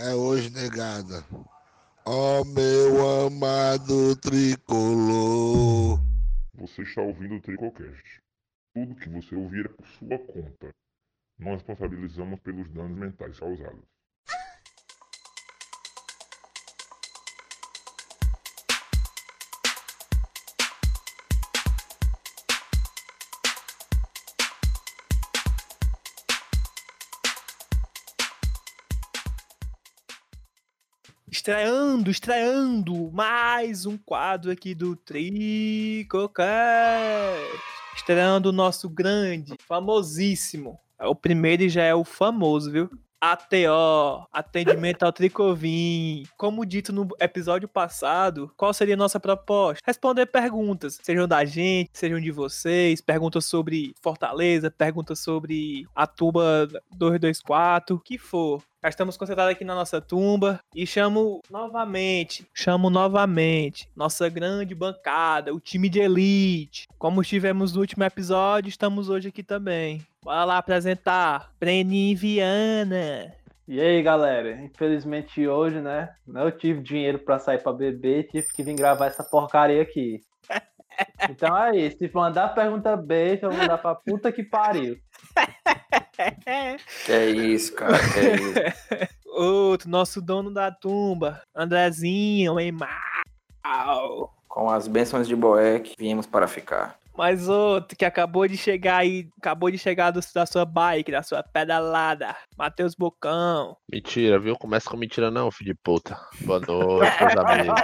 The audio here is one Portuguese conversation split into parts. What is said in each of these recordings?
é hoje, negada. Ó meu amado tricolor. Você está ouvindo o Tricocast. Tudo que você ouvir é por sua conta. Nós responsabilizamos pelos danos mentais causados. Estreando, estreando mais um quadro aqui do Tricocast. Estreando o nosso grande, famosíssimo. É o primeiro e já é o famoso, viu? ATO, atendimento ao Tricovim. Como dito no episódio passado, qual seria a nossa proposta? Responder perguntas, sejam da gente, sejam de vocês, perguntas sobre Fortaleza, perguntas sobre a Tuba 224, o que for. Estamos concentrados aqui na nossa tumba e chamo novamente, chamo novamente nossa grande bancada, o time de elite. Como estivemos no último episódio, estamos hoje aqui também. Bora lá apresentar Brenin Viana. E aí, galera? Infelizmente hoje, né? Não tive dinheiro pra sair pra beber, tive que vir gravar essa porcaria aqui. Então aí, se mandar pergunta besta, eu vou mandar pra puta que pariu. Que é isso, cara, que é isso. Outro, nosso dono da tumba, Andrezinho, mal. Com as bênçãos de Boeck, viemos para ficar. Mais outro que acabou de chegar aí, acabou de chegar do- da sua bike, da sua pedalada, Matheus Bocão. Mentira, viu? Começa com mentira não, filho de puta. Boa noite, meus amigos.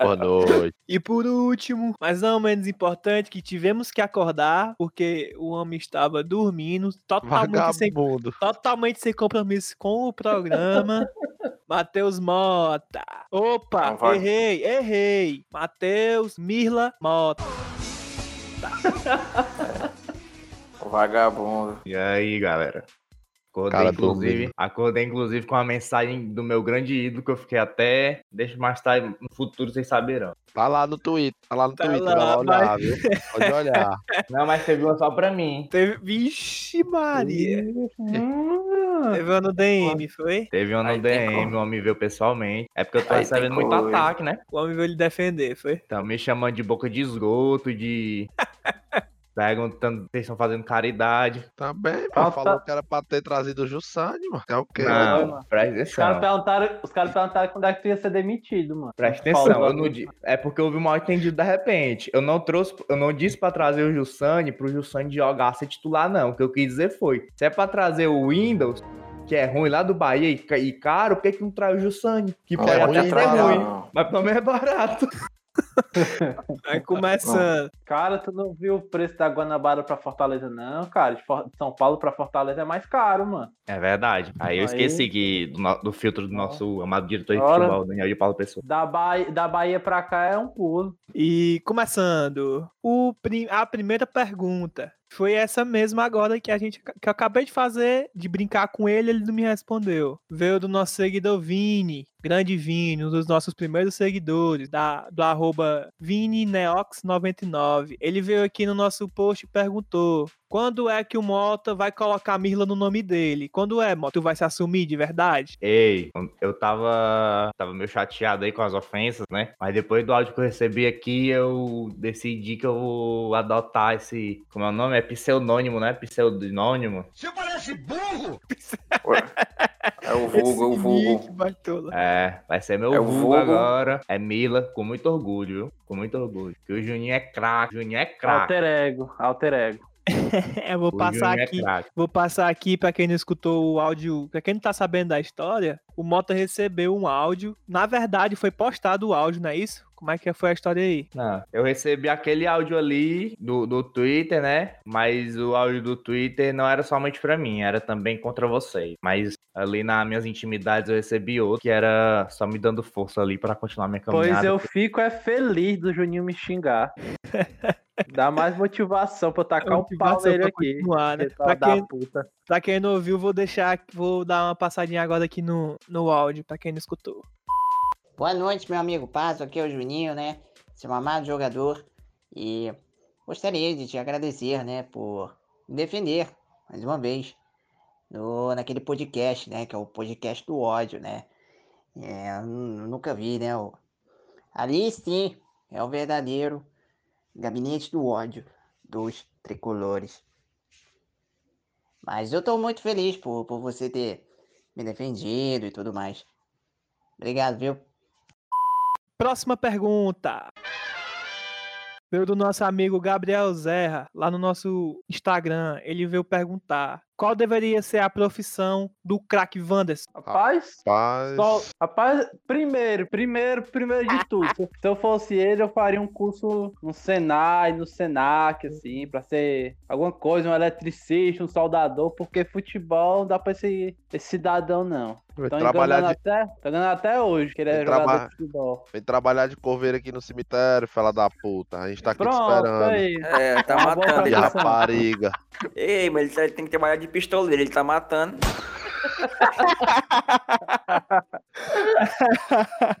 Boa noite. E por último, mas não menos importante, que tivemos que acordar, porque o homem estava dormindo, totalmente sem, totalmente sem compromisso com o programa. Matheus Mota. Opa, Não errei, errei. Matheus Mirla Mota. O vagabundo. E aí, galera? Acordei, Cara inclusive, acordei, inclusive, com a mensagem do meu grande ídolo que eu fiquei até. Deixa mais tarde, no futuro vocês saberão. Tá lá no Twitter, tá lá no Tá Twitter, lá, vai lá olhar, mas- viu? Pode olhar. Não, mas teve uma só pra mim. Teve... Vixe, Maria. Hum, Teve uma no DM, foi? Teve uma no Aí DM, o homem veio pessoalmente. É porque eu tô Aí recebendo muito coisa. ataque, né? O homem veio lhe defender, foi? Então, me chamando de boca de esgoto, de. Perguntando se vocês estão fazendo caridade. Tá bem, mano. Falou que era pra ter trazido o Jussani, mano. É o quê? Não, mano. presta Os caras atenção. perguntaram, os caras perguntaram quando é que tu ia ser demitido, mano. Presta atenção, Falou. eu não di- é porque houve um mal entendido de repente. Eu não trouxe, eu não disse pra trazer o Jussani pro Jussani jogar ser titular, não. O que eu quis dizer foi: se é pra trazer o Windows, que é ruim lá do Bahia e, ca- caro, por que, que não traz o Jussani? Que Não pode é até ser ruim, mas pelo menos é barato. Aí começando. Cara, tu não viu o preço da Guanabara pra Fortaleza, não, cara. De For- de São Paulo pra Fortaleza é mais caro, mano. É verdade. Aí eu esqueci que do, no- do filtro do nosso amado diretor de Ora. futebol, Daniel de Paulo Pessoa. Da, Bahia, da Bahia pra cá é um pulo. E começando. O, prim- a primeira pergunta foi essa mesma agora que a gente que eu acabei de fazer, de brincar com ele, ele não me respondeu. Veio do nosso seguidor Vini, grande Vini, um dos nossos primeiros seguidores, da, do arroba ViniNeox99. Ele veio aqui no nosso post e perguntou: quando é que o Mota vai colocar Mirla no nome dele? Quando é, Mota? Tu vai se assumir de verdade? Ei, eu tava, tava meio chateado aí com as ofensas, né? Mas depois do áudio que eu recebi aqui, eu decidi que eu vou adotar esse. Como é o nome? É pseudônimo, né? Pseudônimo. Ué, É o vulgo, é o vulgo. É, vai ser meu É vulgo vulgo. agora. É Mila, com muito orgulho, viu? Com muito orgulho. Que o Juninho é craque. O Juninho é craque. Alter ego, alter ego. Eu vou O passar Juninho é aqui. craque. Vou passar aqui pra quem não escutou o áudio, pra quem não tá sabendo da história, o Mota recebeu um áudio. Na verdade, foi postado o áudio, não é isso? Como é que foi a história aí? Não, eu recebi aquele áudio ali do, do Twitter, né? Mas o áudio do Twitter não era somente pra mim, era também contra vocês. Mas ali nas minhas intimidades eu recebi outro que era só me dando força ali pra continuar minha caminhada. Pois eu fico é feliz do Juninho me xingar. Dá mais motivação pra eu tacar um pau nele pra aqui. continuar, né? Pra quem, puta. pra quem não ouviu, vou deixar, vou dar uma passadinha agora aqui no, no áudio, pra quem não escutou. Boa noite, meu amigo Pato. Aqui é o Juninho, né? Seu amado jogador. E gostaria de te agradecer, né? Por me defender, mais uma vez. no, naquele podcast, né? Que é o podcast do ódio, né? É, nunca vi, né? o- Ali sim, é o verdadeiro gabinete do ódio dos tricolores. Mas eu tô muito feliz por, por você ter me defendido e tudo mais. Obrigado, viu? Próxima pergunta. Veio do nosso amigo Gabriel Zerra, lá no nosso Instagram. Ele veio perguntar qual deveria ser a profissão do craque Wanderson. Rapaz, Paz. só- rapaz, primeiro, primeiro, primeiro de tudo. se- eu fosse ele, eu faria um curso no Senai, no Senac, assim, pra ser alguma coisa, um eletricista, um soldador, porque futebol não dá pra esse, esse cidadão, não. Estão trabalhar, de, até, enganando até hoje, que ele é jogador traba- de futebol. vem trabalhar de coveiro aqui no cemitério, fela da puta. A gente tá aqui te Pronto, esperando. aí. É, tá matando E rapariga. Ei, mas ele tem que trabalhar de pistoleiro, ele tá matando.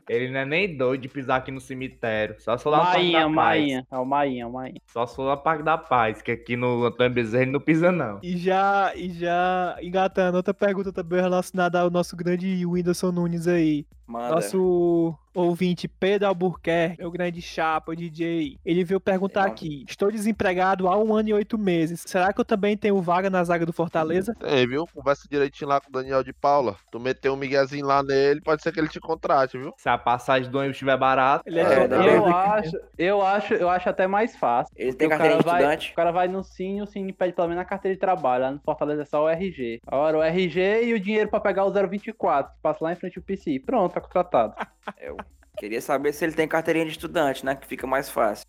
Ele não é nem doido de pisar aqui no cemitério. Só se for lá no Parque Mainha, da Paz. Mainha. É o Mainha, o Mainha. Só se for lá no Parque da Paz, que aqui no Antônio Bezerra ele não pisa, não. E já, e já engatando outra pergunta também relacionada ao nosso grande Whindersson Nunes aí. Manda. Nosso ouvinte Pedro Albuquerque, meu grande chapa, DJ, ele veio perguntar Legal. aqui: Estou desempregado há um ano e oito meses. Será que eu também tenho vaga na zaga do Fortaleza? Tem, viu? Conversa direitinho lá com o Daniel de Paula. Tu meteu um miguezinho lá nele, pode ser que ele te contrate, viu? Se a passagem do ônibus estiver barata, Ele É, é, é- Eu acho, eu acho, eu acho até mais fácil. Ele tem carteira de vai- estudante? O cara vai no Cine, o Cine pede pelo menos a carteira de trabalho. Lá no Fortaleza é só o RG. Agora o RG e o dinheiro pra pegar o 024. Passa lá em frente ao PC. Pronto, tá contratado. Eu queria saber se ele tem carteirinha de estudante, né? Que fica mais fácil.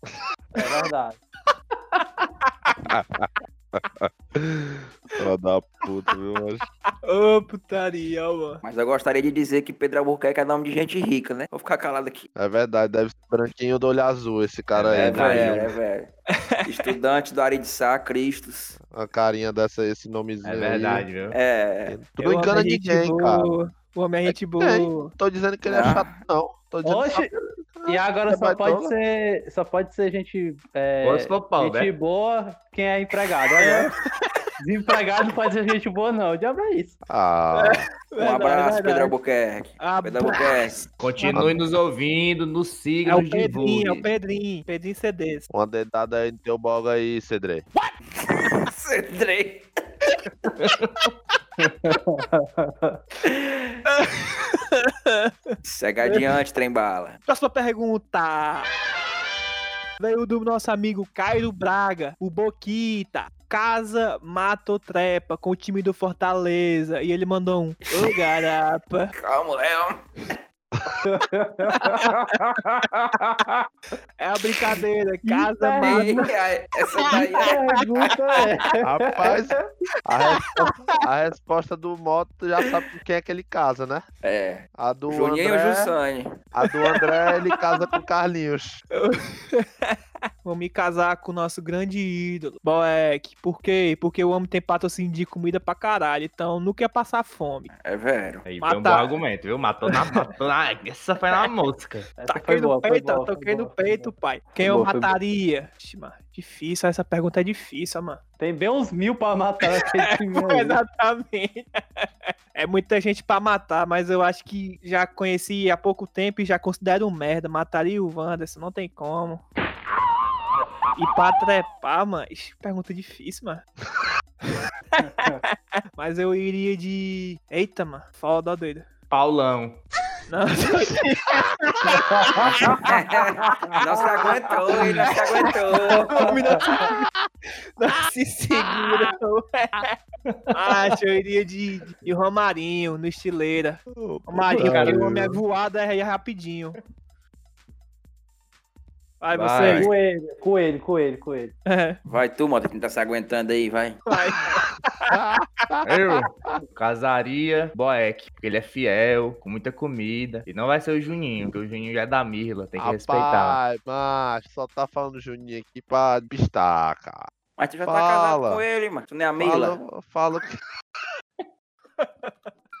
É verdade. Fela da puta, viu? Mas... Ô, putaria, mano. Mas eu gostaria de dizer que Pedro Albuquerque é nome de gente rica, né? Vou ficar calado aqui. É verdade, deve ser branquinho do olho azul esse cara É, aí. verdade. né? velho, é velho. Estudante do Ari de Sá, Cristos. A carinha dessa, esse nomezinho é aí. verdade, viu? É. Tu não engana é gente ninguém, cara. O homem é gente que tem. boa. Tô dizendo que ele é Ah. chato, não. Tô dizendo Oxe, que e agora Você só pode ser. Só pode ser gente. É, Ou se for pau, gente né? boa quem é empregado. Olha. Desempregado não pode ser gente boa, não. O diabo é isso. Ah, Um Verdade, abraço, verdade. Pedro Albuquerque. Ah, Pedro Albuquerque. Continue nos ouvindo, nos siga, É o nos Pedrinho, é o. Pedrinho. Pedrinho CDs. uma dedada aí no teu boga aí, Cedré. Cedrei. Segue adiante, trem bala. Próxima pergunta. Veio do nosso amigo Cairo Braga, o Boquita. Casa Mato Trepa com o time do Fortaleza. E ele mandou um. Ô, garapa. Calma, Léo. É a brincadeira. Casa. Ei, ai, Essa daí é... Pergunta é. Rapaz, a resposta, a resposta do Moto tu já sabe com quem é que ele casa, né? É. A do Juninho e o André, Jussane. a do André ele casa com Carlinhos. Vou me casar com o nosso grande ídolo, Boeck. Por quê? Porque o homem tem patrocínio de comida pra caralho. Então não quer passar fome. É velho. Aí foi um bom Matar. argumento, viu? Matou na. Matou na... Essa foi na mosca. Taquei no peito, boa, toquei no peito, pai. Quem Foi eu mataria? Ixi, mano, difícil, essa pergunta é difícil, mano. Tem bem uns mil pra matar aí. Exatamente. É muita gente pra matar, mas eu acho que já conheci há pouco tempo e já considero um merda. Mataria o Wanderson, não tem como. E pra trepar, mano, ixi, pergunta difícil, mano. mas eu iria de. Eita, mano, foda, ó, doido. Paulão. Não, Não se aguentou, ele não se aguentou. Não se- não se segura. não. Acho, eu iria de, de Romarinho, no estileira. Romarinho, porque o homem é voado, é rapidinho. Vai, Vai. você. Coelho, coelho, coelho, coelho. É, Vai tu, moto, que não tá se aguentando aí, vai. vai. Eu casaria Boeck, porque ele é fiel, com muita comida. E não vai ser o Juninho, porque o Juninho já é da Mirla, tem que respeitar. Rapaz, macho, só tá falando Juninho aqui pra bistar, cara. Mas tu já tá Fala. casado com ele, mano. Tu nem é a Mila. Fala, que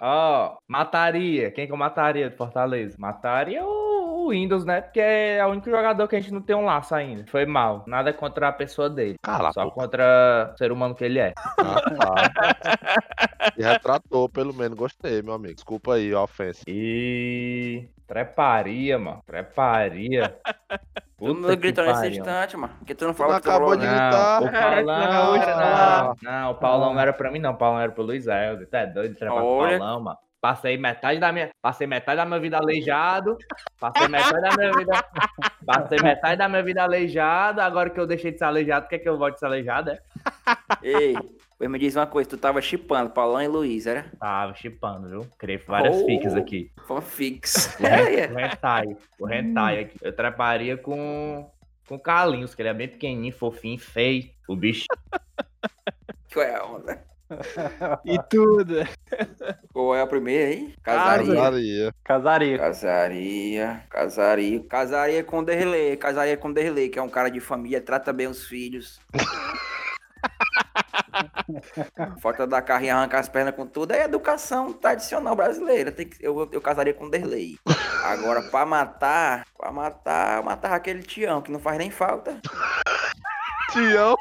Ó, mataria. Quem que eu mataria do Fortaleza? Mataria o, o Windows, né? Porque é o único jogador que a gente não tem um laço ainda. Foi mal. Nada contra a pessoa dele. Cala Só boca. contra o ser humano que ele é. Ah, tá. E retratou, pelo menos. Gostei, meu amigo. Desculpa aí a ofensa. E. Treparia, mano. Treparia. Tu Puta não que gritou nesse instante, mano. Porque tu não Tu fala não que tu acabou falou, de gritar. Não, o Paulão, não, não, o Paulão não era pra mim, não. O Paulão era pro Luiz Helder. Tu é doido de trepar com o. Paulão, mano. Passei metade da minha. Passei metade da minha vida aleijado. Passei metade da minha vida. Passei metade da minha vida aleijado. Agora que eu deixei de ser aleijado, quer que eu volte a ser aleijado? É? Ei, me diz uma coisa, tu tava chipando Paulão e Luiz, era? Tava chipando, viu? Criei várias Oh. fics aqui. Fanfics. O o hentai. O hentai aqui. Eu treparia com. Com o Carlinhos, que ele é bem pequenininho, fofinho, feio. O bicho. Qual é a onda? E tudo. Qual é a primeira aí? Casaria. Casaria. Casaria. Casaria. Casaria, casaria, com Derlei, casaria com Derlei, que é um cara de família, trata bem os filhos. Falta da carro e arrancar as pernas com tudo, é educação tradicional brasileira. Tem que, eu, eu casaria com Derlei. Agora, pra matar, pra matar, eu matava aquele Tião, que não faz nem falta. Tião.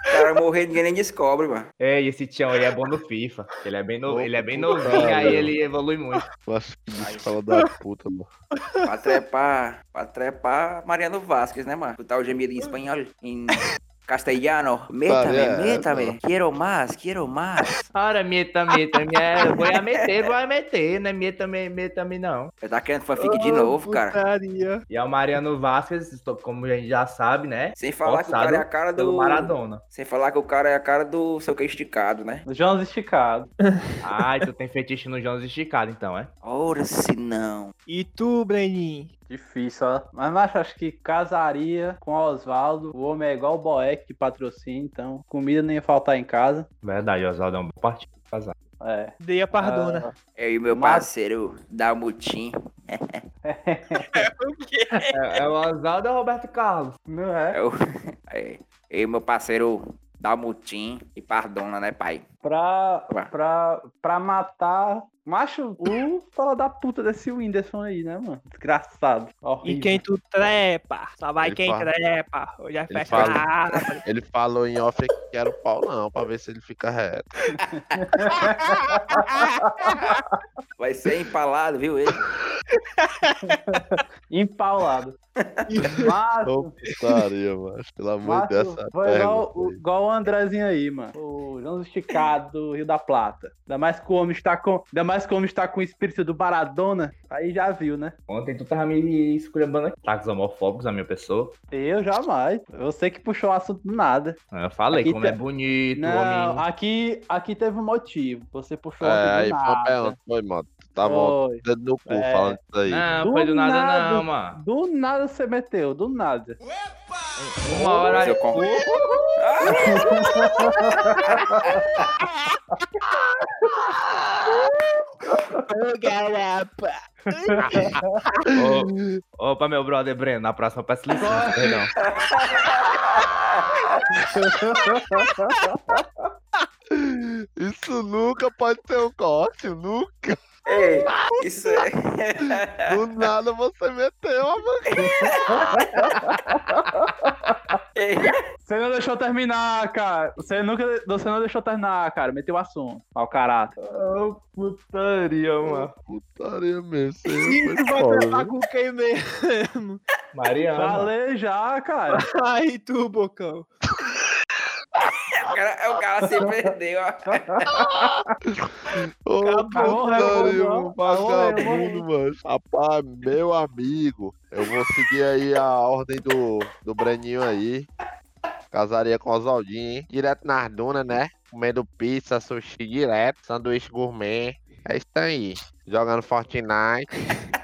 O cara morrer, ninguém nem descobre, mano. Ei, esse Tião aí é bom no FIFA. Ele é bem, no... Ele é bem novinho, aí ele evolui muito. Eu acho que bicho fala da puta, mano. Pra trepar, pra trepar Mariano Vasquez, né, mano? Botar o gemido em espanhol, em castelhano. Métame, Mariano. métame. Quero mais, quero mais. Ora, meta, meta, minha... vou a meter, vou a meter, não é meta, me- meta, me não. Você tá querendo fanfic de novo, cara. Putaria. E é o Mariano Vasquez, como a gente já sabe, né? Sem falar que o cara é a cara Pelo do. Maradona. Sem falar que o cara é a cara do seu que esticado, né? João esticado. Ai, tu tem fetiche no Jones esticado, então, é? Ora se não. E tu, Breninho? Difícil, ó. Mas, macho, acho que casaria com Oswaldo. O homem é igual o Boeck que patrocina, então comida nem ia faltar em casa. Verdade, Oswaldo é um bom partido. Casar. É. Dei a pardona. Eu e meu Mas- parceiro Dalmutim. O quê? É, é o Oswaldo ou o Roberto Carlos? Não é? Eu, é, eu e meu parceiro Dalmutim e Pardona, né, pai? Pra, pra, pra matar. Macho, o fala da puta desse Whindersson aí, né, mano? Desgraçado. Horrível. E quem tu trepa? Só vai Ele quem fala- trepa. Hoje é Ele festa fala- rara. Ele falou em off que era o Paulão, pra ver se ele fica reto. Vai ser empalado, viu ele? Empaulado. Mas, Ô, putaria, mano. Pelo amor de Deus, Macho, essa foi igual, o- aí. igual o Andrezinho aí, mano. O João Esticado do Rio da Plata. Ainda mais que o homem está com. Ainda mais que o homem está com o espírito do Maradona. Aí já viu, né? Ontem tu tava me esculhambando aqui. Ataques homofóbicos à minha pessoa. Eu jamais. Eu sei que puxou o assunto do nada. Eu falei Aqui como tá- é bonito, Não, homem. aqui, aqui teve um motivo. Você puxou É, ontem do aí nada. foi, mano. Tava Foi. dedo no cu É. falando isso aí. Não, Do foi do nada, nada. não, mano. Do nada você meteu, do nada. Uma hora. Seu con- Ô, garapa. Opa, meu brother Breno, na próxima peço licença, perdão. Isso nunca pode ser um corte, nunca. Ei, isso é. Do nada você meteu a Você não deixou terminar, cara. Você nunca. Você não deixou terminar, cara. Meteu o assunto. Ao caráter. Ô, putaria, mano. Putaria mesmo. Sim, vai viu? com quem mesmo? Mariana. Falei já, cara. Aí tu, Bocão. O cara, o cara se perdeu, ó. Ô, um acabou, vagabundo, mano. Rapaz, meu amigo, eu vou seguir aí a ordem do, do Breninho aí. Casaria com o Oswaldinho, hein? Direto nas dunas, né? Comendo pizza, sushi direto, sanduíche gourmet. É isso aí. Jogando Fortnite.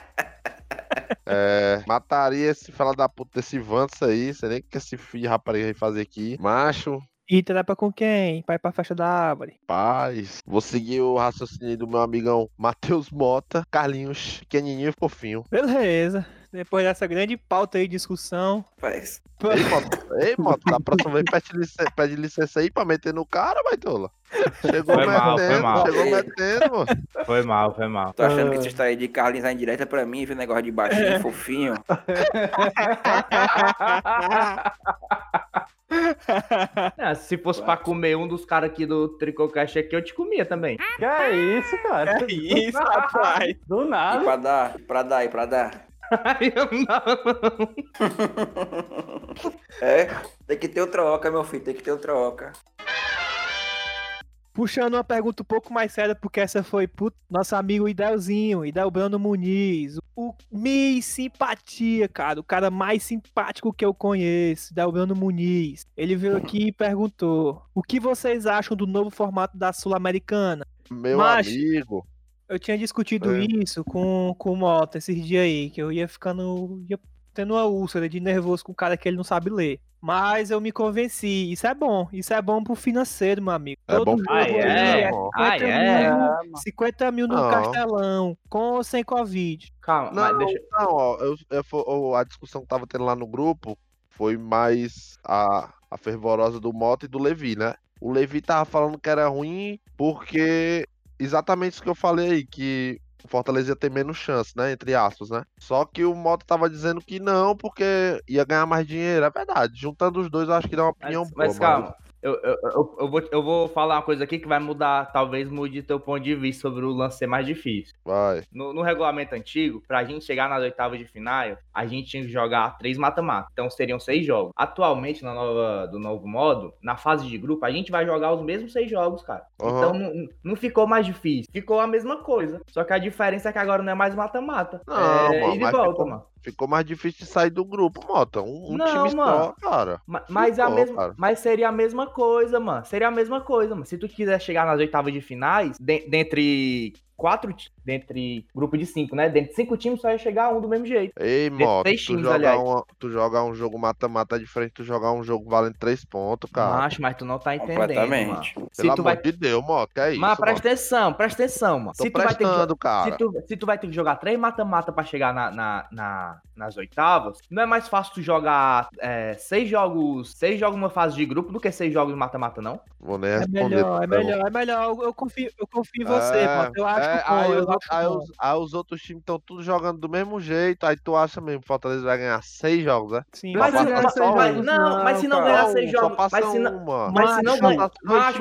É, mataria esse fela da puta desse Vance aí. Sei nem o que esse filho rapariga vai fazer aqui. Macho, E trepa com quem? Vai pra festa da árvore. Paz. Vou seguir o raciocínio do meu amigão Matheus Mota, Carlinhos, pequenininho e fofinho. Beleza. Depois dessa grande pauta aí, discussão. Parece. Ei, Mota, ei, Mota, da próxima vez pede licença, pede licença aí pra meter no cara, baitola. Chegou Foi mal, foi metendo, mal. chegou metendo, mano. Foi mal, foi mal. Tô achando que essa história de Carlinhos aí direta pra mim, viu? Negócio de baixinho, fofinho. Ah, se fosse pra comer um dos caras aqui do Tricocast aqui, eu te comia também. Que é isso, cara? É isso, rapaz. Do E nada. pra dar, pra dar, e pra dar. Aí eu não. É, tem que ter o troca, meu filho, tem que ter o troca. Puxando uma pergunta um pouco mais séria, porque essa foi pro nosso amigo Idelzinho, Idelbrano Muniz. O Miss Simpatia, cara. O cara mais simpático que eu conheço, Idelbrano Muniz. Ele veio aqui e perguntou: O que vocês acham do novo formato da Sul-Americana? Meu Mas- amigo. Eu tinha discutido É. isso com, com o Mota esses dias aí, que eu ia ficando. ia tendo uma úlcera de nervoso com o cara que ele não sabe ler. Mas eu me convenci. Isso é bom. Isso é bom pro financeiro, meu amigo. É bom Todo pro jogo Ah, é? é bom. 50 Ah, é? mil, É, mano. 50 mil no Não. castelão, com ou sem Covid. Calma, Não, mas deixa. não, ó, eu, eu ó, a discussão que tava tendo lá no grupo foi mais a, a fervorosa do Mota e do Levi, né? O Levi tava falando que era ruim porque exatamente isso que eu falei aí, que o Fortaleza ia ter menos chance, né? Entre aspas, né? Só que o Mota tava dizendo que não, porque ia ganhar mais dinheiro. É verdade. Juntando os dois, eu acho que dá uma opinião Mas, boa. mas calma, eu, eu, eu, eu vou, eu vou falar uma coisa aqui que vai mudar, talvez mude teu ponto de vista sobre o lance ser mais difícil. Vai. No, no regulamento antigo, pra gente chegar nas oitavas de final, a gente tinha que jogar três mata-mata. Então seriam seis jogos. Atualmente, na nova, do novo modo, na fase de grupo, a gente vai jogar os mesmos seis jogos, cara. Aham. Então não, não ficou mais difícil. Ficou a mesma coisa. Só que a diferença é que agora não é mais mata-mata. Não, é mano, e mas volta, ficou- mano. Ficou mais difícil de sair do grupo, Mota. Um, um Não, time só, mano. cara. Ma- Mas, é a mesma, cara. mas seria a mesma coisa, mano. Seria a mesma coisa, mano. Se tu quiser chegar nas oitavas de finais, de- dentre quatro, dentre grupo de cinco, né? Dentre cinco times só ia chegar um do mesmo jeito. Ei, três tu times, jogar, uma, tu jogar um jogo mata-mata diferente tu jogar um jogo valendo três pontos, cara. Macho, mas tu não tá entendendo, mano. Completamente. Se Pelo tu amor vai... de Deus, Mota, que é isso, Mas presta atenção, presta atenção, mano. Tô Se tu, vai ter que cara. se, tu, se tu vai ter que jogar três mata-mata pra chegar na, na, na- nas oitavas, não é mais fácil tu jogar é, seis jogos seis jogos numa fase de grupo do que seis jogos de mata-mata, não? Vou nem É responder. melhor, é melhor, é melhor. Eu- Eu confio, eu confio em você, É, mano. Eu acho é, que aí, eu os, acho aí bom. os- aí os outros times estão tudo jogando do mesmo jeito, aí tu acha mesmo que o Fortaleza vai ganhar seis jogos, né? Sim, Mas não, mas- só mas- não, mas se não cara. ganhar seis só jogos, passa mas se não, uma. mas se não ganhar, mas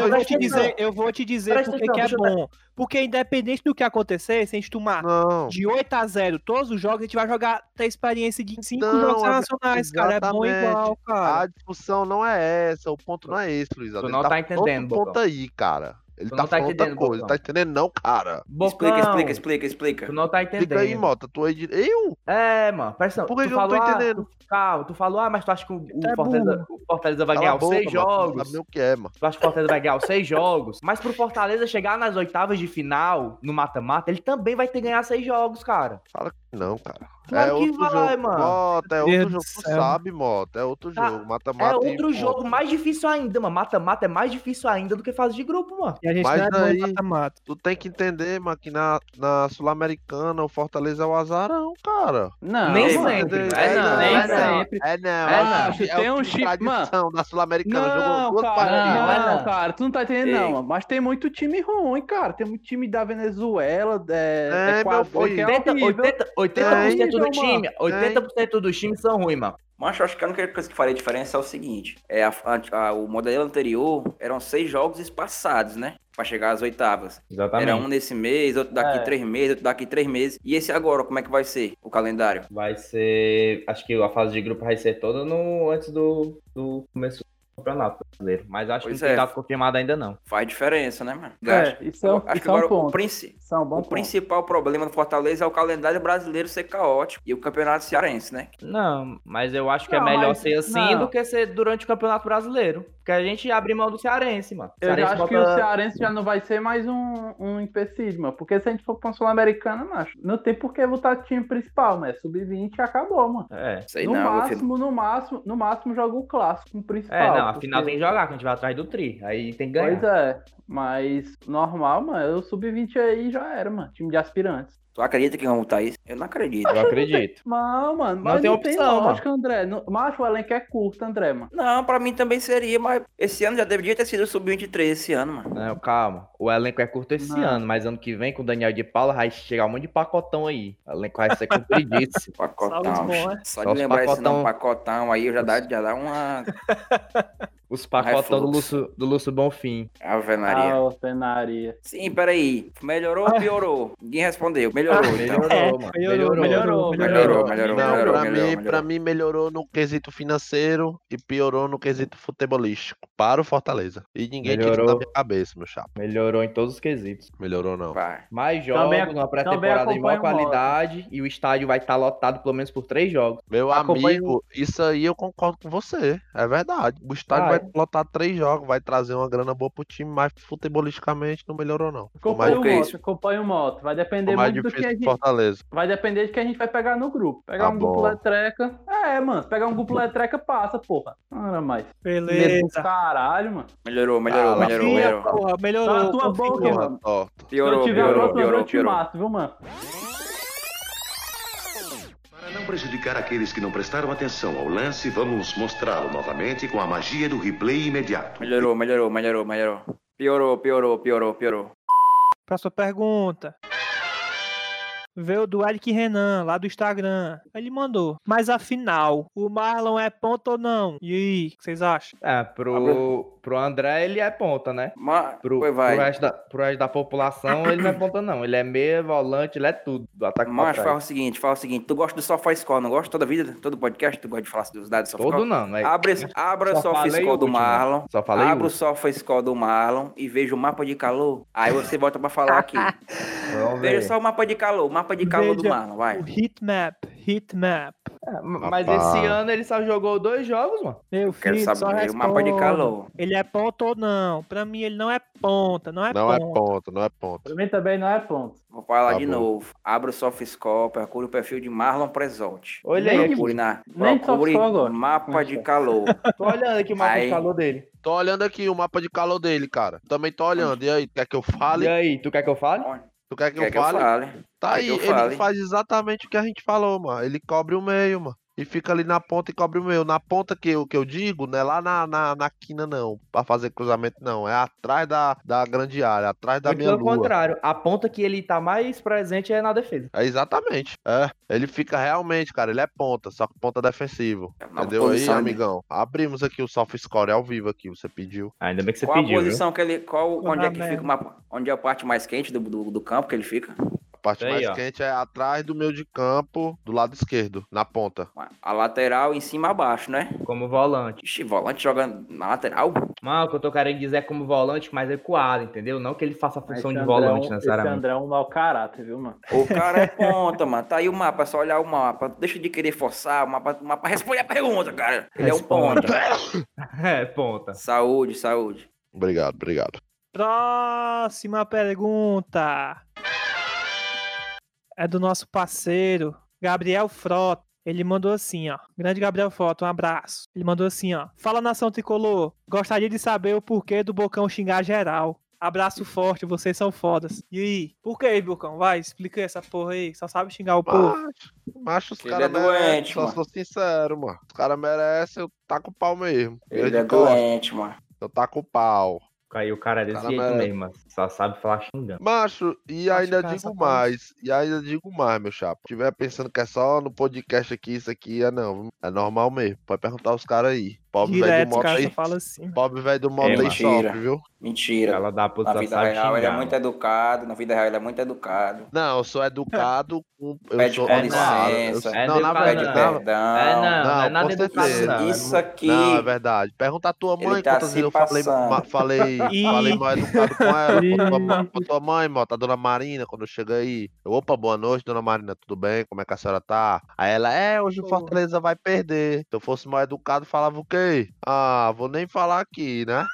eu vou te dizer, eu vou te dizer Presta por que é bom. Porque independente do que acontecer, se a gente tomar de 8 a 0 todos os jogos, a gente vai jogar ter experiência de 5 Não, jogos é- nacionais, cara. É bom igual, cara. A discussão não é essa, o ponto não é esse, Luiz. Tu não tá tá entendendo, ponto aí, cara. Ele Tu tá não tá entendendo, coisa. Bocão. Tá entendendo não, cara? Explica, Bocão, explica, explica, explica. Tu não tá entendendo. Fica aí, Mota. Tu aí de... Eu? É, mano, presta. Por que tu eu não tô falou, ah, entendendo? tu- calma, tu falou, ah, mas tu acha que o, o é Fortaleza, o Fortaleza vai Cala ganhar boca, seis mano, tu não jogos? sabe o que é, mano. Tu acha que o Fortaleza vai ganhar os seis jogos? Mas pro Fortaleza chegar nas oitavas de final, no mata-mata, ele também vai ter que ganhar seis jogos, cara. Fala que não, cara. Claro é que outro vai, jogo. mano. Mota, é Meu outro Deus jogo. Tu sabe, Mota. É outro Tá, jogo. É Mata-mata e outro ponto. jogo mais difícil ainda, mano. Mata-mata é mais difícil ainda do que fase de grupo, mano. E a gente Mas não é aí- mata-mata. Tu tem que entender, mano, que na, na Sul-Americana o Fortaleza é o azarão, cara. Não, Nem mano. sempre. É não, nem é não. sempre. É não, É é não. não. Tem É o um chip- de tradição da Sul-Americana. Não, Jogou duas cara, partidas. não, Não, não. cara, tu não tá entendendo, não. Mas tem muito time ruim, cara. Tem muito time da Venezuela, é, É, meu Equador, filho. que é 80%, horrível. 80, 80% É do time, 80% dos times são ruins, mano. Mas eu acho que a única coisa que faria diferença é o seguinte: é a- a- a- o modelo anterior eram seis jogos espaçados, né? Pra chegar às oitavas. Exatamente. Era um nesse mês, outro daqui É. três meses, outro daqui três meses. E esse agora, como é que vai ser o calendário? Vai ser. Acho que a fase de grupo vai ser toda no, antes do, do começo campeonato brasileiro. Mas acho Pois que não tem é. data confirmada ainda não. Faz diferença, né, mano? É, isso é, um- Acho que isso é um agora o, ponto. princi- Isso é um bom o ponto. principal problema do Fortaleza é o calendário brasileiro ser caótico e o campeonato cearense, né? Não, mas eu acho que Não, é melhor mas- ser assim não. do que ser durante o Campeonato Brasileiro. Porque a gente abre mão do Cearense, mano. Eu Cearense acho que bota- o Cearense já não vai ser mais um, um empecilho, mano. Porque se a gente for pra Sul-Americana, macho, não tem por que botar time principal, mas sub-20 acabou, mano. É. Sei no não, máximo, no máximo, no máximo joga o clássico com o principal. É, não, porque- afinal tem que jogar, que a gente vai atrás do Tri. Aí tem que ganhar. Pois é, mas normal, mano, o sub-20 aí já era, mano, time de aspirantes. Tu acredita que vão botar isso? Eu não acredito. Eu acredito. Não, mano, Não mas tem não tem opção, mano. lógica, André. Não- Macho, o elenco é curto, André, mano. Não, pra mim também seria, mas esse ano já deveria ter sido o Sub-23 esse ano, mano. Não, calma. O elenco é curto esse Não. ano, mas ano que vem, com o Daniel de Paula, vai chegar um monte de pacotão aí. O elenco vai ser compridíssimo. Pacotão. Salve? Só de lembrar esse nome pacotão. pacotão aí, já dá, já dá uma Os pacotão do. Lúcio, do Lúcio Bonfim. avenaria. Ah, alfenaria. Sim, peraí. Melhorou ou piorou? Ninguém respondeu. Melhorou, então. Melhorou, É, mano. melhorou, Melhorou. melhorou, Melhorou, melhorou, Não, melhorou, pra, melhorou, mim, melhorou. pra mim melhorou no quesito financeiro e piorou no quesito futebolístico. Para o Fortaleza. E ninguém tirou Melhorou. da minha cabeça, meu chapa. Melhorou em todos os quesitos. Melhorou não. Vai. Mais jogos, Também- uma pré-temporada de maior qualidade e o estádio vai estar lotado pelo menos por três jogos. Meu Acompanho- amigo, isso aí eu concordo com você. É verdade. O estádio Vai. vai lotar três jogos, vai trazer uma grana boa pro time, mas futebolisticamente não melhorou, não. Acompanha o que moto, isso? acompanha o moto. Vai depender muito do que a gente. Fortaleza. Vai depender de que a gente vai pegar no grupo. Pegar Tá um grupo bom. letreca. É, mano. Se pegar um grupo letreca, passa, porra. Não mais. Beleza. caralho, mano. Melhorou, melhorou, Cala a melhorou, Confia, melhorou. porra, melhorou. Cala a tua boca, mano. torta. Se eu Piorou, tiver a piorou, piorou, eu te piorou. mato, viu, mano? Para não prejudicar aqueles que não prestaram atenção ao lance, vamos mostrá-lo novamente com a magia do replay imediato. Melhorou, melhorou, melhorou, melhorou. Piorou, piorou, piorou, piorou. Próxima pergunta. Veio do Eric Renan, lá do Instagram. Ele mandou. Mas afinal, o Marlon é ponto ou não? E aí, o que vocês acham? É, pro, pro André ele é ponta, né? Mas, Pro, pois pro, resto da, pro resto da população ele não é ponta, não. Ele é meia, volante, ele é tudo. Do ataque Mas fala o seguinte, fala o seguinte, tu gosta do SofaScore, não gosta toda vida? Todo podcast, tu gosta de falar dos dados do Todo SofaScore? não, né? Abre, abre o Só falei SofaScore o do. Marlon. Só falei Abre o o SofaScore do Marlon e veja o mapa de calor. Aí você volta pra falar aqui. Vamos ver. Veja só o mapa de calor, o mapa de calor do Marlon, vai. O Hitmap, Hitmap. É, mas esse ano ele só jogou dois jogos, mano. Meu Quero filho, só saber o mapa de calor. Ele é ponta ou não? Pra mim, ele não é ponta, não é Não é ponta. ponto, não é ponto. Pra mim também não é ponto. Vou falar Tá de bom. novo. Abre o SofaScore, procure o perfil de Marlon Presolte. Olha aí. Procure, na, Nem procure mapa de calor. Tô olhando aqui o mapa Aí. de calor dele. Tô olhando aqui o mapa de calor dele, cara. Também tô olhando. E aí, quer que eu fale? E aí, tu quer que eu fale? Tu quer que Quer eu que eu fale? fale? Tá Quer aí, ele fale? faz exatamente o que a gente falou, mano. Ele cobre o meio, mano. E fica ali na ponta e cobre o meio. Na ponta que eu, que eu digo, não é lá na, na, na quina, não. Pra fazer cruzamento, não. É atrás da, da grande área, atrás da Muito minha pelo lua. contrário, a ponta que ele tá mais presente é na defesa. É exatamente. É. Ele fica realmente, cara. Ele é ponta, só que ponta defensivo. É Entendeu aí, né? amigão? Abrimos aqui o soft score ao vivo aqui, você pediu. Ainda bem que você Qual a pediu, viu? posição que ele. Qual, onde é que fica o mapa? Onde é a parte mais quente do, do, do campo que ele fica? A parte Aí, mais ó. quente é atrás do meio de campo, do lado esquerdo, na ponta. A lateral em cima abaixo, né? Como volante. Ixi, volante jogando na lateral? Mano, o que eu tô querendo dizer é como volante, mas recuado, entendeu? Não que ele faça a função Esse de André é um- volante, Esse necessariamente. André é um mau caráter, viu, mano? O cara é ponta, mano. Tá aí o mapa, é só olhar o mapa. Deixa de querer forçar. O mapa, o mapa responde a pergunta, cara. Ele é um Responda. ponta. É, ponta. Saúde, saúde. Obrigado, obrigado. Próxima pergunta. É do nosso parceiro, Gabriel Frota. Ele mandou assim, ó. Grande Gabriel Frota, um abraço. Ele mandou assim, ó. Fala nação tricolor. Gostaria de saber o porquê do Bocão xingar geral. Abraço forte, vocês são fodas. E aí? Por que, Bocão? Vai, explica essa porra aí. Só sabe xingar o povo. Macho, macho os Ele caras é doente, Só mano. sou sincero, mano. Os caras merecem, eu taco o pau mesmo. Eu Ele de é doente, mano. Eu taco o pau. Aí o cara é desse Cara, jeito mas- mesmo, mano. Só sabe falar xingando. Macho, e Acho ainda digo mais, e ainda digo mais, meu chapa. Se tiver pensando que é só no podcast aqui, isso aqui é não, é normal mesmo. Pode perguntar aos caras aí. Pobre velho do moto aí, assim. pobre velho do moto É, aí mentira. sofre, viu? Mentira. Ela dá puta Na vida real ele é xingar, muito educado. Na vida real ele é muito educado. Não, eu sou educado com. Eu Pede sou com eu licença. sou- É Não, na verdade. não. perdão. É, não, não, é Não, nada certeza. não. Isso aqui. Não, é verdade. Pergunta a tua mãe tá quantas vezes eu falei, falei, falei mal educado com ela. Com tua, com tua mãe, mota, a dona Marina, quando eu chego aí. Eu, opa, boa noite, dona Marina, tudo bem? Como é que a senhora tá? Aí ela, é, hoje o. Fortaleza vai perder. Se eu fosse mal educado, falava o quê? Ah, vou nem falar aqui, né?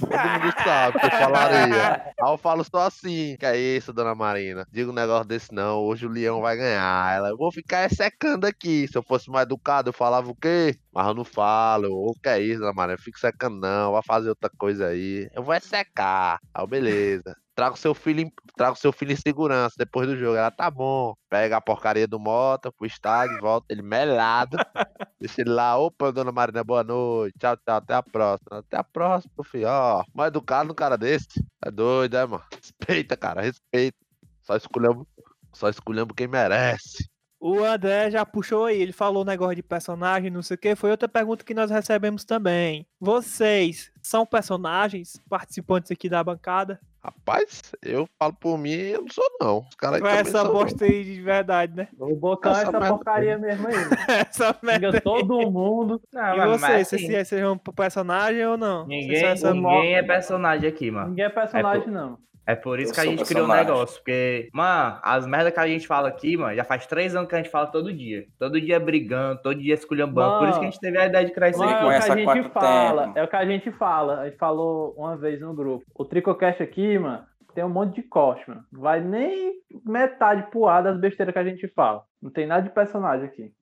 Todo mundo sabe que eu falaria. Aí eu falo só assim. Que é isso, dona Marina? Diga um negócio desse não. Hoje o Leão vai ganhar. Ela, eu vou ficar secando aqui. Se eu fosse mais educado, eu falava o quê? Mas eu não falo. O que é isso, dona Marina? Eu fico secando não. Vai fazer outra coisa aí. Eu vou é secar. Aí, beleza. Traga o seu filho, em- traga o seu filho em segurança depois do jogo. Ela, tá bom. Pega a porcaria do moto pro estádio, volta ele melado. Deixa ele lá, opa, dona Marina, boa noite. Tchau, tchau, até a próxima. Até a próxima, filho. Ó, mais educado no cara desse. É doido, é, mano? Respeita, cara, respeita. Só escolhemos, só escolhemos quem merece. O André já puxou aí, ele falou negócio de personagem, não sei o que. Foi outra pergunta que nós recebemos também. Vocês são personagens participantes aqui da bancada? Rapaz, eu falo por mim, eu não sou não. Os caras Vai também essa bosta aí de verdade, né? O Bocão é Essa essa merda porcaria mesmo aí. Essa merda. Todo mundo. Não, E vocês, vocês assim, se- vocês são personagem ou não? Ninguém, ninguém é personagem aqui, mano. Ninguém é personagem, não. É por isso Eu que a gente criou um negócio. Porque, mano, as merdas que a gente fala aqui, mano, já faz três anos que a gente fala todo dia. Todo dia brigando, todo dia esculhambando. Por isso que a gente teve a ideia de criar isso aqui. é o que a gente fala. tempo? É o que a gente fala. A gente falou uma vez no grupo. O Tricocast aqui, mano, tem um monte de corte, mano. Vai nem metade pro ar das besteiras que a gente fala. Não tem nada de personagem aqui.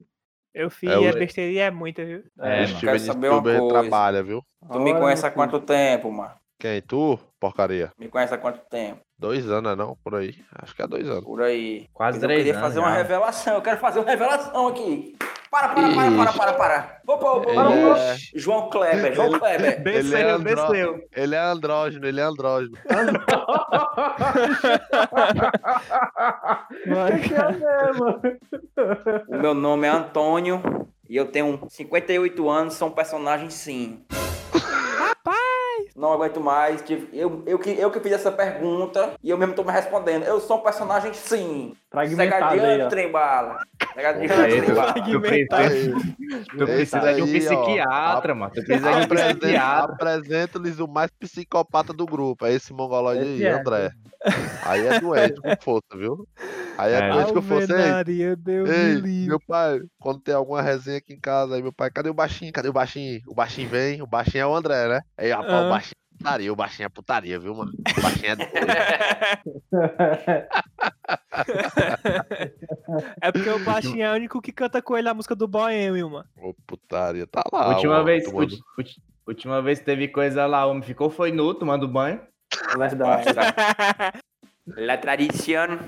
Eu fiz, É, é, o- besteirinha é muita, viu? É, Esse mano. Quero saber uma coisa. trabalha, viu? Tu me Olha, conhece há quanto tempo, mano? Quem? Tu? Porcaria. Me conhece há quanto tempo? Dois anos, não? Por aí. Acho que é dois anos. Por aí. Quase Mas eu três queria anos fazer uma já. revelação. Eu quero fazer uma revelação aqui. Para, para, para, para, para, para. Opa, opa, Ele opa, é, João Kleber, João Kleber. ele é, desceu. ele é andrógeno, ele é andrógeno. É? O meu nome é Antônio e eu tenho 58 anos, sou um personagem sim. Rapaz! Não aguento mais. tive- Eu, eu, que, eu que fiz essa pergunta e eu mesmo tô me respondendo. Eu sou um personagem sim. Fragmentado aí, Segadiano ó. Segadiano Aí, tu, precisa, tu Esse precisa de um psiquiatra, mano. Tu precisa de um psiquiatra. Apresento-lhes o mais psicopata do grupo. É esse mongoloide aí, é. André. Aí é doente com força, viu? Aí é, É. doente com força. Ei, Alvenaria, Deus me Ei, livre. meu pai, quando tem alguma resenha aqui em casa, aí meu pai, cadê o baixinho? Cadê o baixinho? O baixinho vem, o baixinho é o André, né? Aí, rapaz, Ah. o baixinho é putaria, o baixinho é putaria, viu, mano? O baixinho é doido. É porque o baixinho é o único que canta com ele a música do Boêmio, mano. Ô, putaria, tá lá. Última ó, vez, tomando- ulti- ulti- última vez que teve coisa lá, o homem ficou foi nu, tomando banho. Verdade. La tradición,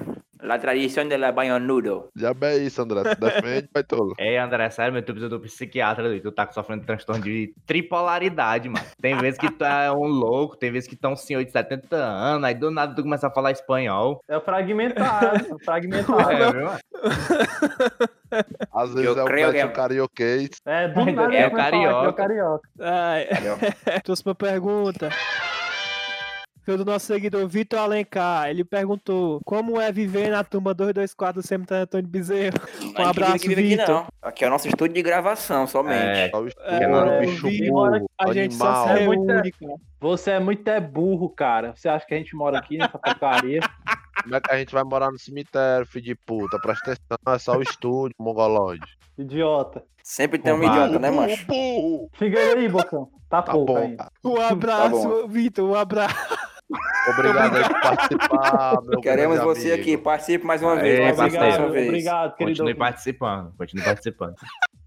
la tradición de la baño nudo. Já é isso, André. Se defende, vai tolo. Ei, André, sério, meu, tu precisa do psiquiatra, doido. tu tá sofrendo de transtorno de tripolaridade, mano. Tem vezes que tu é um louco, tem vezes que tu é um senhor de 70 anos, aí do nada tu começa a falar espanhol. É o fragmentado. o fragmentado. É, viu, mano? Às vezes Eu é o creio que- carioquês. É, do É nada o ele começa a falar que É carioca. o carioca. Ai, Próxima pergunta. Do nosso seguidor Vitor Alencar. Ele perguntou: Como é viver na turma 224 do Cemitério Antônio Bezerro? Um abraço, vive aqui, Vitor. não. Aqui é o nosso estúdio de gravação, somente. É, Só o É, estúdio, o bicho burro, A gente só animal. se É reúne. Você é muito é burro, cara. Você acha que a gente mora aqui nessa porcaria? Como é que a gente vai morar no cemitério, filho de puta? Presta atenção, é só o estúdio, mongolode. Idiota. Sempre tem um idiota, né, macho? Fica aí, Bocão. Tá, Tá pouco bom, ainda. Um abraço, Vitor. Um abraço. Obrigado aí por participar, Queremos você amigo. aqui. Participe mais uma Aê, vez. mais parceiro. uma Obrigado, vez. obrigado, querido. Continue participando, continue participando.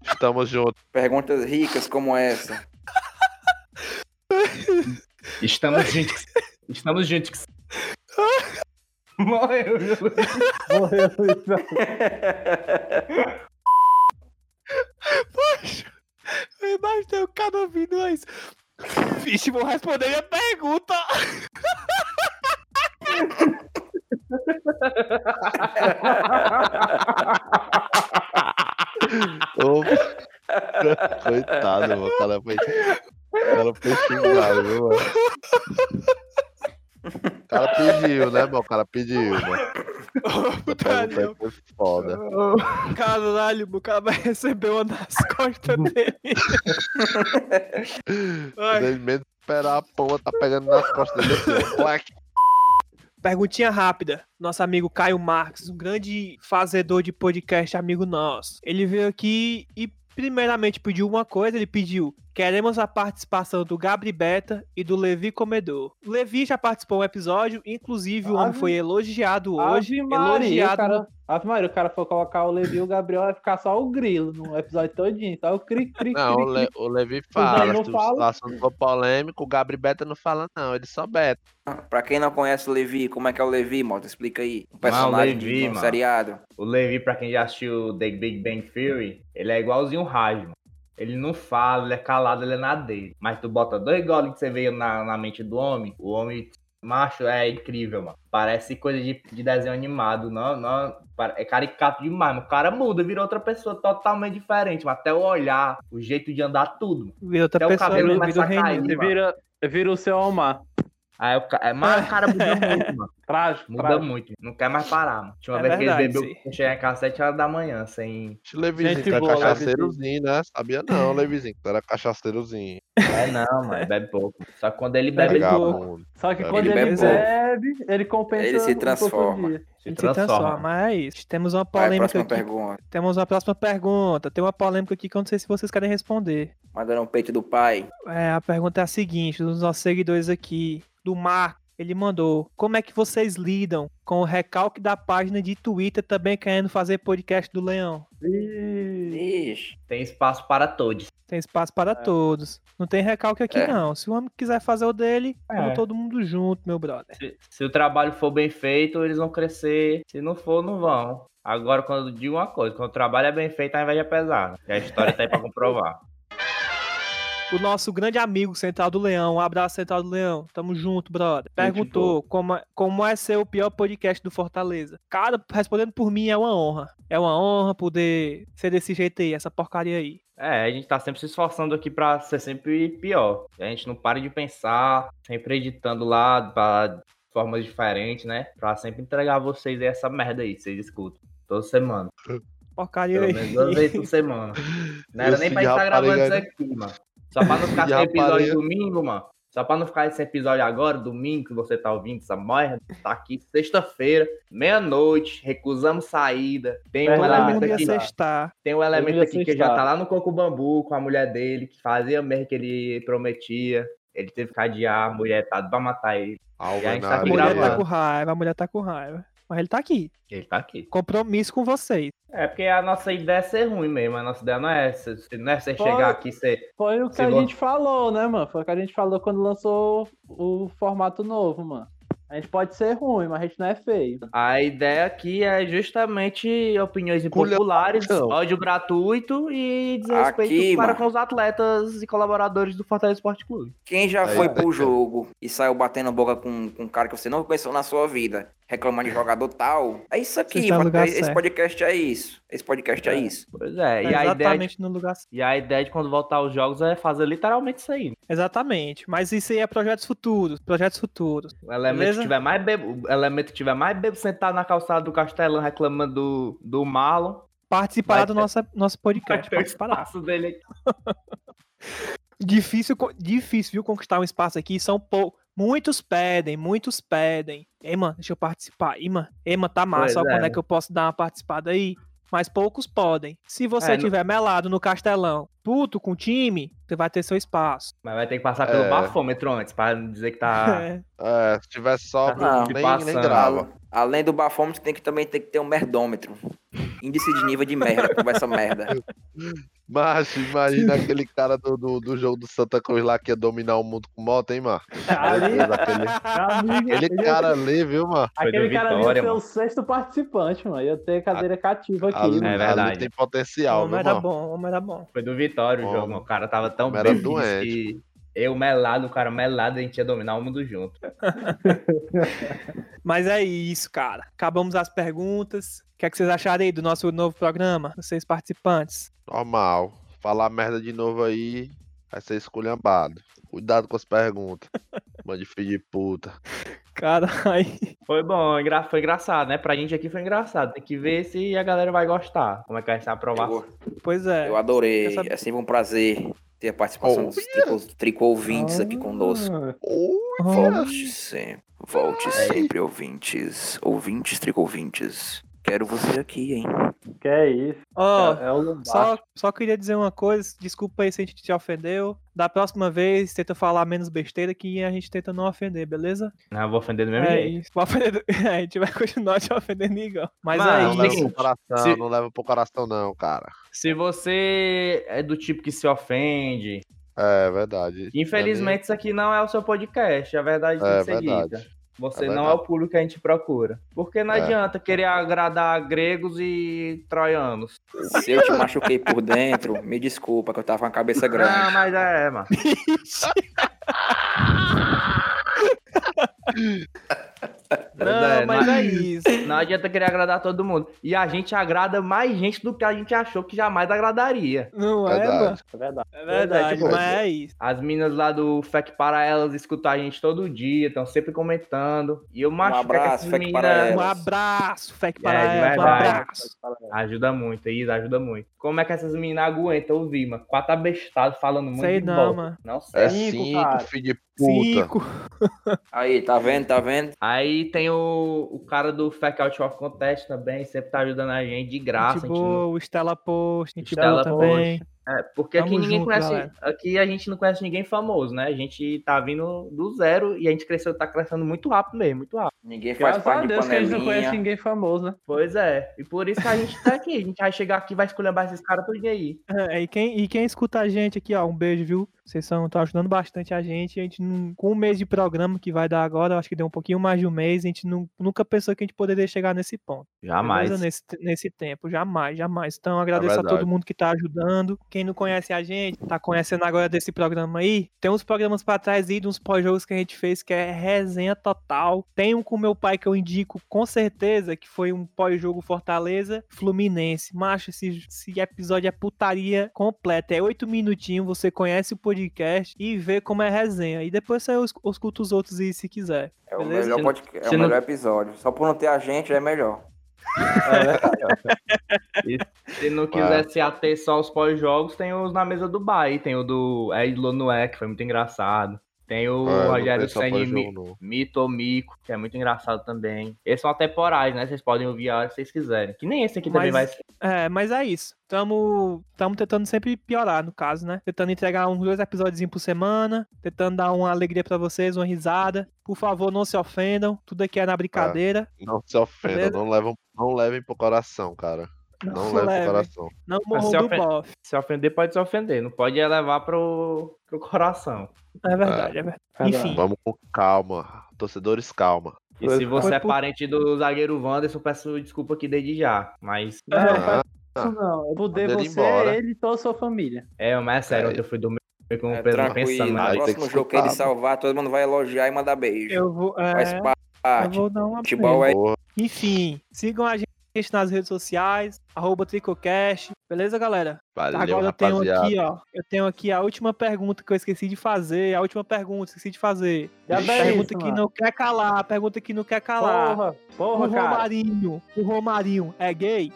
Estamos juntos. Perguntas ricas como essa. Estamos juntos. Estamos juntos. Morreu, viu? Morreu, Luiz, velho. Poxa, eu imaginei o cara ouvindo isso. Vixe, vou responder minha pergunta. Ô, Coitado, mano. O cara foi, o cara foi xingado, viu, mano? O cara pediu, né, mano? O cara pediu, mano. Aí foi foda. Caralho, o cara vai receber uma nas costas dele. Medo de esperar a pomba tá pegando nas costas dele. Perguntinha rápida. Nosso amigo Caio Marques, um grande fazedor de podcast, amigo nosso. Ele veio aqui e primeiramente pediu uma coisa, ele pediu Queremos a participação do Gabri Beta e do Levi Comedor. O Levi já participou um episódio, inclusive o homem foi elogiado hoje. Ave Maria, o elogiado. cara, Ave Maria, o cara for colocar o Levi e o Gabriel, vai ficar só o grilo no episódio todinho. Só o cri, cri, Não, o, cri, Le- cri. o Levi fala. não o assunto polêmico, o Gabri Beta não fala, não. Ele só beta. Pra quem não conhece o Levi, como é que é o Levi, Mota? Explica aí. Um personagem Levi, de um mano. seriado. O Levi, pra quem já assistiu The Big Bang Theory, ele é igualzinho o Raj, mano. Ele não fala, ele é calado, ele é na dele. Mas tu bota dois goles que você vê na, na mente do homem, o homem macho é incrível, mano. Parece coisa de, de desenho animado, não, não, é caricato demais, mano. O cara muda, vira outra pessoa totalmente diferente, mas até o olhar, o jeito de andar, tudo. mano. Vira outra Até o pessoa, cabelo vira começa o a cair, vira, vira o seu Omar. Aí o, ca- é, mas o cara muda muito, mano. Trágico, Muda trágico. muito, não quer mais parar, mano. Tinha uma É vez que verdade, ele bebeu chegar em casa às 7 horas da manhã, sem. Levizinho tu é boa, cachaceirozinho, né? Sabia não, Levizinho, que tu era cachaceirozinho. É não, mano, bebe pouco. Só que quando ele bebe, ele pouco. Só que Ele quando ele, bebe bebe, ele compensa Ele se um pouco o transforma. se Ele se transforma. transforma, é isso. Temos uma polêmica próxima aqui. pergunta. Temos uma próxima pergunta. Tem uma polêmica aqui que eu não sei se vocês querem responder. Mandando um peito do pai. É, a pergunta é a seguinte, dos nossos seguidores aqui, do Marco, ele mandou: Como é que vocês lidam com o recalque da página de Twitter também querendo fazer podcast do Leão? Ixi. Tem espaço para todos. Tem espaço para todos. Não tem recalque aqui, É. não. Se o homem quiser fazer o dele, É. vamos todo mundo junto, meu brother. Se, se o trabalho for bem feito, eles vão crescer. Se não for, não vão. Agora, quando eu digo uma coisa, quando o trabalho é bem feito, a inveja é pesada. E a história tá aí pra comprovar. O nosso grande amigo Central do Leão, um abraço Central do Leão, tamo junto, brother. Perguntou como, é- como é ser o pior podcast do Fortaleza. Cara, respondendo por mim, é uma honra. É uma honra poder ser desse jeito aí, essa porcaria aí. É, a gente tá sempre se esforçando aqui pra ser sempre pior. A gente não para de pensar, sempre editando lá pra formas diferentes, né? Pra sempre entregar a vocês aí essa merda aí, vocês escutam. Toda semana. Porcaria Pelo aí. menos duas vezes por semana. Não era Esse nem pra estar rapariga gravando isso aqui, mano. Só pra não ficar Esse sem episódio domingo, mano. Só pra não ficar esse episódio agora, domingo, que você tá ouvindo essa merda. Tá aqui sexta-feira, meia-noite, recusamos saída. Tem um Verdade. Elemento aqui. sextar. Tem um elemento aqui que já tá lá no Coco Bambu com a mulher dele, que fazia mesmo que ele prometia. Ele teve que adiar, a mulher tá pra matar ele. Alva E a gente tá A mulher tá com raiva, a mulher tá com raiva. Mas ele tá aqui. Ele tá aqui. Compromisso com vocês. É porque a nossa ideia é ser ruim mesmo. A nossa ideia não é, ser- não é você Foi. chegar aqui e ser. Foi o que a gente falou, né, mano? Foi o que a gente falou quando lançou o formato novo, mano. A gente pode ser ruim, mas a gente não é feio. A ideia aqui é justamente opiniões impopulares, ódio gratuito e desrespeito Aqui, para mano. com os atletas e colaboradores do Fortaleza Esporte Clube. Quem já Aí, foi pro jogo e saiu batendo boca com, com um cara que você não conheceu na sua vida, reclamando de jogador tal, é isso aqui, no mano. Esse certo. podcast é isso. Esse podcast é, É. isso. Pois é, Tá e, a ideia de, exatamente no lugar certo. e a ideia de quando voltar os jogos é fazer literalmente isso aí. Exatamente. Mas isso aí é projetos futuros. Projetos futuros. O elemento Beleza? que tiver mais bebo, o elemento que tiver mais bebo sentado na calçada do Castelão reclamando do, do Marlon, Participará Vai do ter- nosso, nosso vai podcast. ter o Participará. espaço dele aqui. Difícil, difícil, viu, conquistar um espaço aqui. São pou... Muitos pedem, muitos pedem. Ei, mano, deixa eu participar. Ei, mano, ei, mano, tá massa. Pois Ó, quando é. é que eu posso dar uma participada aí? Mas poucos podem. Se você É, tiver melado no castelão, puto com o time, você vai ter seu espaço. Mas vai ter que passar pelo É. bafômetro antes, pra não dizer que tá. É. É, se tiver só, Não, nem, passando. nem grava. Além do bafômetro, tem que também tem que ter um merdômetro. Índice de nível de merda, conversa merda. Mas imagina aquele cara do, do, do jogo do Santa Cruz lá que ia dominar o mundo com moto, hein, mano? Ali, aquele, aquele ele- cara ali, viu, do aquele cara ali ia Vitória, ser mano. o sexto participante, mano. Ia ter cadeira cativa aqui. Ali. É ali verdade. tem O potencial, homem viu, era bom, homem era bom. Foi do Vitória o jogo, mano. O cara tava tão bem doente. que eu melado, o cara melado, a gente ia dominar o mundo junto. Mas é isso, cara. Acabamos as perguntas. O que, é que vocês acharam aí do nosso novo programa? Vocês participantes. Normal. Falar merda de novo aí, vai ser esculhambado. Cuidado com as perguntas. Mano de filho de puta. Cara, aí. Foi bom, engra- foi engraçado, né? Pra gente aqui foi engraçado. Tem que ver se a galera vai gostar. Como é que vai ser a Eu, aprovação. Pois é. eu adorei. Essa- É sempre um prazer ter a participação Oh, dos tricô, tricô ouvintes aqui conosco. Ah, Olha, Volte sempre. Volte sempre, ouvintes. Ouvintes, tricô ouvintes. Quero você aqui, hein? Que é isso? Ó, é, é só, só queria dizer uma coisa, desculpa aí se a gente te ofendeu. Da próxima vez, tenta falar menos besteira que a gente tenta não ofender, beleza? Não, eu vou ofender do mesmo É jeito. isso. Vai ofender- a gente vai continuar te ofendendo igual. Mas Mano, é Não leva pro coração, Se- não leva pro coração não, cara. Se você é do tipo que se ofende, É verdade. infelizmente isso aqui não é o seu podcast. A verdade tem É que ser verdade. dita. Você É não é o público que a gente procura. Porque não É. adianta querer agradar gregos e troianos. Se eu te machuquei por dentro, me desculpa que eu tava com a cabeça grande. Não, mas é, mano. Não, mas é isso. Não adianta querer agradar todo mundo. E a gente agrada mais gente do que a gente achou que jamais agradaria. Não é, Verdade. mano? É verdade. É verdade, tipo, mas é isso. As meninas lá do FEC para elas escutam a gente todo dia, estão sempre comentando. E eu macho que abraço, essas FEC para meninas Um elas. abraço, Fec É, para de ela, um verdade. abraço. ajuda muito, isso ajuda muito. Como é que essas meninas aguentam ouvir, mano? Quatro abestados falando muito Sei de não, bosta. mano. Não sei. É Cinco, cara. filho de. Cinco. Aí, tá vendo, tá vendo? Aí tem o, o cara do Out of Contest também, sempre tá ajudando a gente de graça. Gente a gente não- boa, o Stella Post, gente Stella boa também. É, porque aqui Tamo ninguém junto, conhece. galera. Aqui a gente não conhece ninguém famoso, né? A gente tá vindo do zero e a gente cresceu, tá crescendo muito rápido mesmo, muito rápido. Ninguém faz Graças a parte de Deus que a gente não conhece ninguém famoso, né? Pois é. E por isso que a gente tá aqui. A gente vai chegar aqui e vai escolher esses caras tudo aí. É, e, quem, e quem escuta a gente aqui, ó, um beijo, viu? Vocês estão ajudando bastante a gente. A gente não, com um mês de programa que vai dar agora, acho que deu um pouquinho mais de um mês, a gente não- nunca pensou que a gente poderia chegar nesse ponto. Jamais. Nesse, nesse tempo, jamais, jamais. Então, agradeço a todo mundo que tá ajudando. Quem não conhece a gente, tá conhecendo agora desse programa aí. Tem uns programas pra trás aí, de uns pós-jogos que a gente fez, que é resenha total. Tem um com meu pai que eu indico com certeza, que foi um pós-jogo Fortaleza Fluminense. Macho, esse, esse episódio é putaria completa. É oito minutinhos, você conhece o podcast e vê como é resenha. E depois você es- escuta os outros aí se quiser. É o Beleza? melhor, podcast, é Se o não- melhor episódio. Só por não ter a gente é melhor. Se não quiser se ater só aos pós-jogos, tem os na mesa do Bahia. Tem o do Ed Lonué, que foi muito engraçado. Tem o É, não Rogério Mi- não. Mito Mico, que é muito engraçado também. Esses são atemporais, né? Vocês podem ouvir a hora que vocês quiserem. Que nem esse aqui também vai Mas- É, mas é isso. Tamo, tamo tentando sempre piorar, no caso, né? Tentando entregar uns dois episódios por semana, tentando dar uma alegria pra vocês, uma risada. Por favor, não se ofendam. Tudo aqui é na brincadeira. Não se ofendam, Beleza? não, levam, não levem pro coração, cara. Não, levem levem. pro coração. Não morram se do ofen- bofe. Se ofender, pode se ofender. Não pode é levar pro, pro coração. É verdade, é verdade. Enfim, Vamos com calma. Torcedores, calma. E se você Foi é por- parente do zagueiro Wanderson, peço desculpa aqui desde já. Mas, Não, É. não faz isso não. Eu mudei Manda ele você, embora. ele e toda a sua família. é, mas é sério, É. ontem eu fui dormir com o É Pedro pensando. No próximo que jogo que ele escutar. salvar, todo mundo vai elogiar e mandar beijo. eu vou, Faz é, eu parte. vou dar uma Futebol é Enfim, sigam a gente nas redes sociais, arroba Tricocast. Beleza, galera? valeu, Agora eu tenho rapaziada. aqui, ó. Eu tenho aqui a última pergunta que eu esqueci de fazer. A última pergunta, esqueci de fazer. Já Pergunta isso, que mano. não quer calar, pergunta que não quer calar. Porra, O porra, cara. Romarinho, o Romarinho é gay?